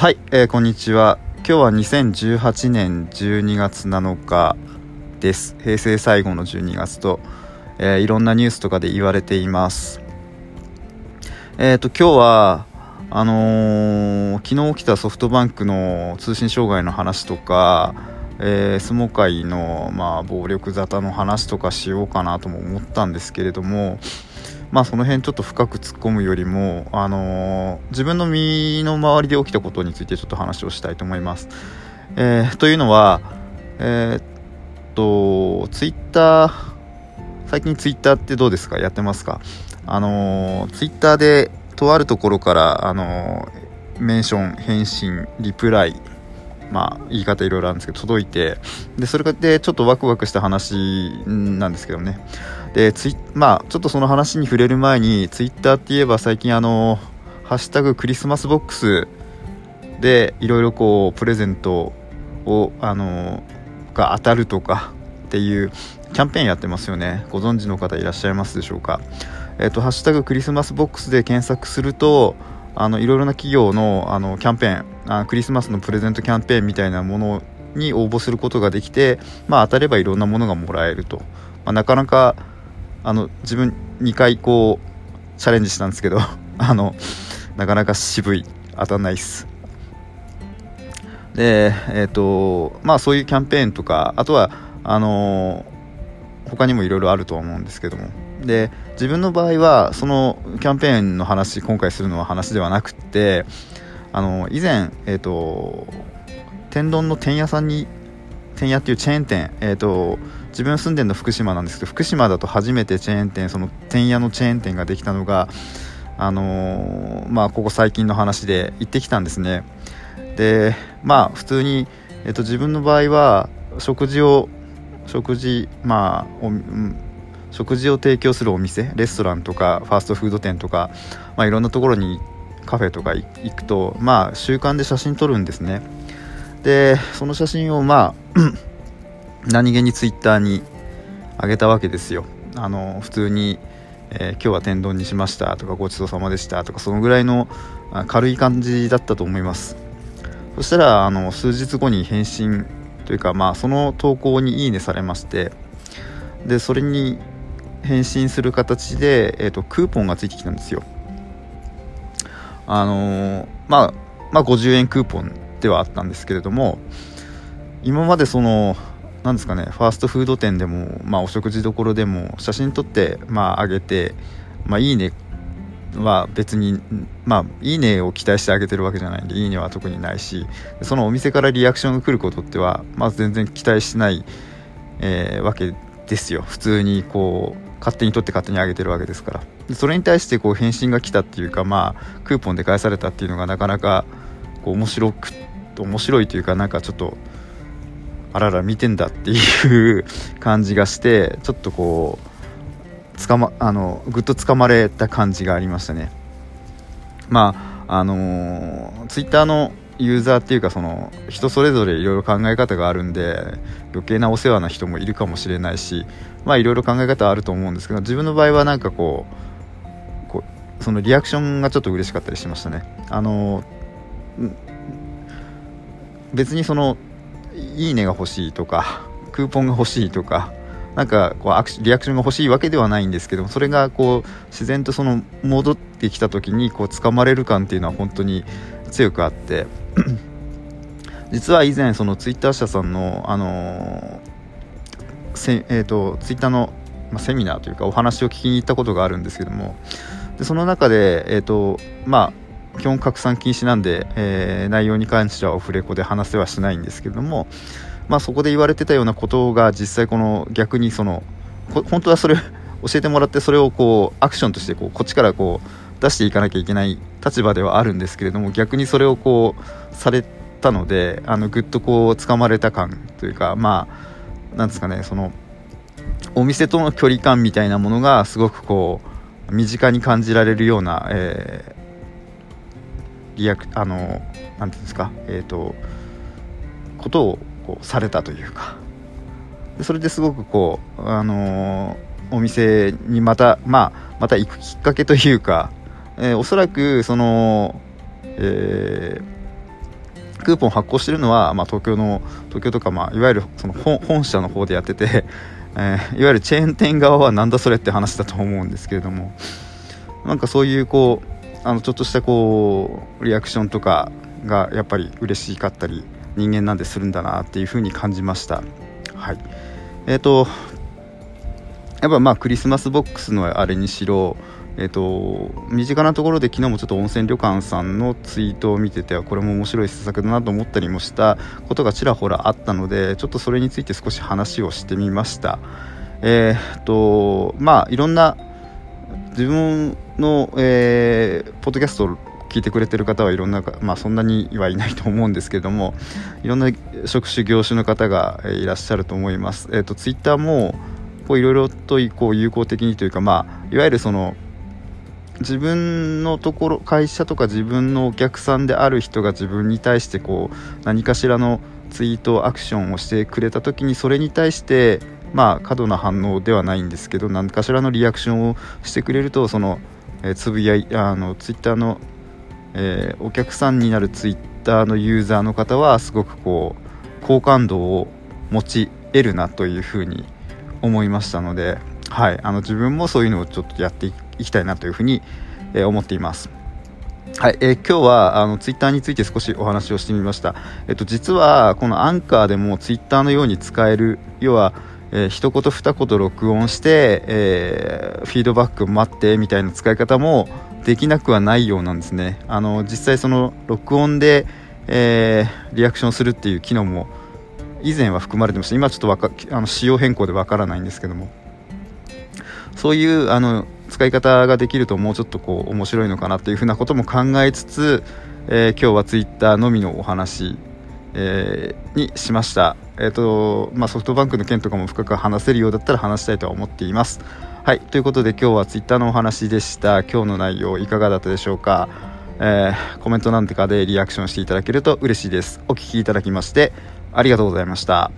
はい、えーこんにちは。今日は2018年12月7日です。平成最後の12月と、えーいろんなニュースとかで言われています。えっ、と今日はあのー昨日起きたソフトバンクの通信障害の話とか、えー、相撲界の、まあ、暴力沙汰の話とかしようかなとも思ったんですけれどもまあその辺ちょっと深く突っ込むよりも、あのー自分の身の回りで起きたことについてちょっと話をしたいと思います。えーというのは、えーっと、ツイッター、最近ツイッターってどうですか？やってますか？あのーツイッターでとあるところから、あのーメンション、返信、リプライ、まあ言い方いろいろあるんですけど届いてでそれでちょっとワクワクした話なんですけどね。でツイまあちょっとその話に触れる前にツイッターって言えば最近あのハッシュタグクリスマスボックスでいろいろこうプレゼントをあのが当たるとかっていうキャンペーンやってますよね。ご存知の方いらっしゃいますでしょうか。えっ、とハッシュタグクリスマスボックスで検索するとあのいろいろな企業のあのキャンペーンあクリスマスのプレゼントキャンペーンみたいなものに応募することができて、まあ、当たればいろんなものがもらえると、まあ、なかなかあの自分2回こうチャレンジしたんですけど あのなかなか渋い当たんないっす。でえっ、とまあそういうキャンペーンとかあとはあの他にもいろいろあるとは思うんですけども。で自分の場合はそのキャンペーンの話今回するのは話ではなくってあの以前えっ、と天丼の天屋さんに天屋っていうチェーン店えっ、と自分住んでるの福島なんですけど福島だと初めてチェーン店その天屋のチェーン店ができたのがあのまあここ最近の話で行ってきたんですね。でまあ普通に、えっと自分の場合は食事を食事まあおうん食事を提供するお店レストランとかファーストフード店とか、まあ、いろんなところにカフェとか行くとまあ習慣で写真撮るんですね。でその写真をまあ 何気にツイッターに上げたわけですよ。あの普通に、えー今日は天丼にしましたとかごちそうさまでしたとかそのぐらいの軽い感じだったと思います。そしたらあの数日後に返信というかまあその投稿にいいねされましてでそれに返信する形で、えー、とクーポンがついてきたんですよ。あのーまあまあ50円クーポンではあったんですけれども今までそのなんですかねファーストフード店でも、まあ、お食事どころでも写真撮って、まあ、上げて、まあ、いいねは別に、まあ、いいねを期待してあげてるわけじゃないんでいいねは特にないしそのお店からリアクションが来ることってはまず全然期待してない、えーわけですよ。普通にこう勝手に撮って勝手に上げてるわけですから。それに対してこう返信が来たっていうかまあクーポンで返されたっていうのがなかなかこう面白く面白いというかなんかちょっとあらら見てんだっていう感じがしてちょっとこうつかまあのぐっとつかまれた感じがありましたね。まああのツイッターのユーザーっていうかその人それぞれいろいろ考え方があるんで余計なお世話な人もいるかもしれないしまあいろいろ考え方あると思うんですけど自分の場合はなんかこうこうそのリアクションがちょっと嬉しかったりしましたね。あの別にそのいいねが欲しいとかクーポンが欲しいとかなんかこうアクリアクションが欲しいわけではないんですけどそれがこう自然とその戻ってきた時にこう掴まれる感っていうのは本当に強くあって 実は以前そのツイッター社さんのあのーせえー、とツイッターの、まあ、セミナーというかお話を聞きに行ったことがあるんですけどもでその中でえっ、とまあ基本拡散禁止なんで、えー内容に関してはオフレコで話せはしないんですけども、まあ、そこで言われてたようなことが実際この逆にそのこ本当はそれ教えてもらってそれをこうアクションとしてこうこっちからこう出していかなきゃいけない立場ではあるんですけれども逆にそれをこうされたのであのぐっとこう掴まれた感というかまあなんですかねそのお店との距離感みたいなものがすごくこう身近に感じられるような、えーリアクあのなんていうんですかえっ、とことをこうされたというか。それですごくこうあのーお店にまたまあまた行くきっかけというか、えーおそらくその、えークーポン発行してるのは、まあ、東京の東京とか、まあ、いわゆるその本社の方でやってて、えー、いわゆるチェーン店側はなんだそれって話だと思うんですけれどもなんかそういうこうあのちょっとしたこうリアクションとかがやっぱり嬉しかったり人間なんでするんだなっていう風に感じました。はい。えっ、ー、とやっぱまあクリスマスボックスのあれにしろえーと、身近なところで昨日もちょっと温泉旅館さんのツイートを見ててこれも面白い施策だなと思ったりもしたことがちらほらあったのでちょっとそれについて少し話をしてみました。えー、とまあいろんな自分の、えー、ポッドキャストを聞いてくれてる方はいろんな、まあ、そんなにはいないと思うんですけどもいろんな職種業種の方がいらっしゃると思います、えーと、ツイッターもいろいろとこう有効的にというか、まあ、いわゆるその自分のところ会社とか自分のお客さんである人が自分に対してこう何かしらのツイートアクションをしてくれた時にそれに対してまあ過度な反応ではないんですけど何かしらのリアクションをしてくれるとその、え、つぶやいあのツイッターの、えー、お客さんになるツイッターのユーザーの方はすごくこう好感度を持ち得るなというふうに思いましたので、はい、あの自分もそういうのをちょっとやっていくいきたいなというふうに、え思っています。はい、えー、今日はあのツイッターについて少しお話をしてみました。えっと実はこのアンカーでもツイッターのように使える要は、えー、一言二言録音して、えー、フィードバックを待ってみたいな使い方もできなくはないようなんですね。あの実際その録音で、えー、リアクションするっていう機能も以前は含まれてました今ちょっとわかあの仕様変更でわからないんですけどもそういうあの使い方ができるともうちょっとこう面白いのかなというふうなことも考えつつ、えー、今日はツイッターのみのお話、えー、にしました、えーとまあ、ソフトバンクの件とかも深く話せるようだったら話したいとは思っています。はい。ということで今日はツイッターのお話でした。今日の内容いかがだったでしょうか？えー、コメントなんてかでリアクションしていただけると嬉しいです。お聴きいただきましてありがとうございました。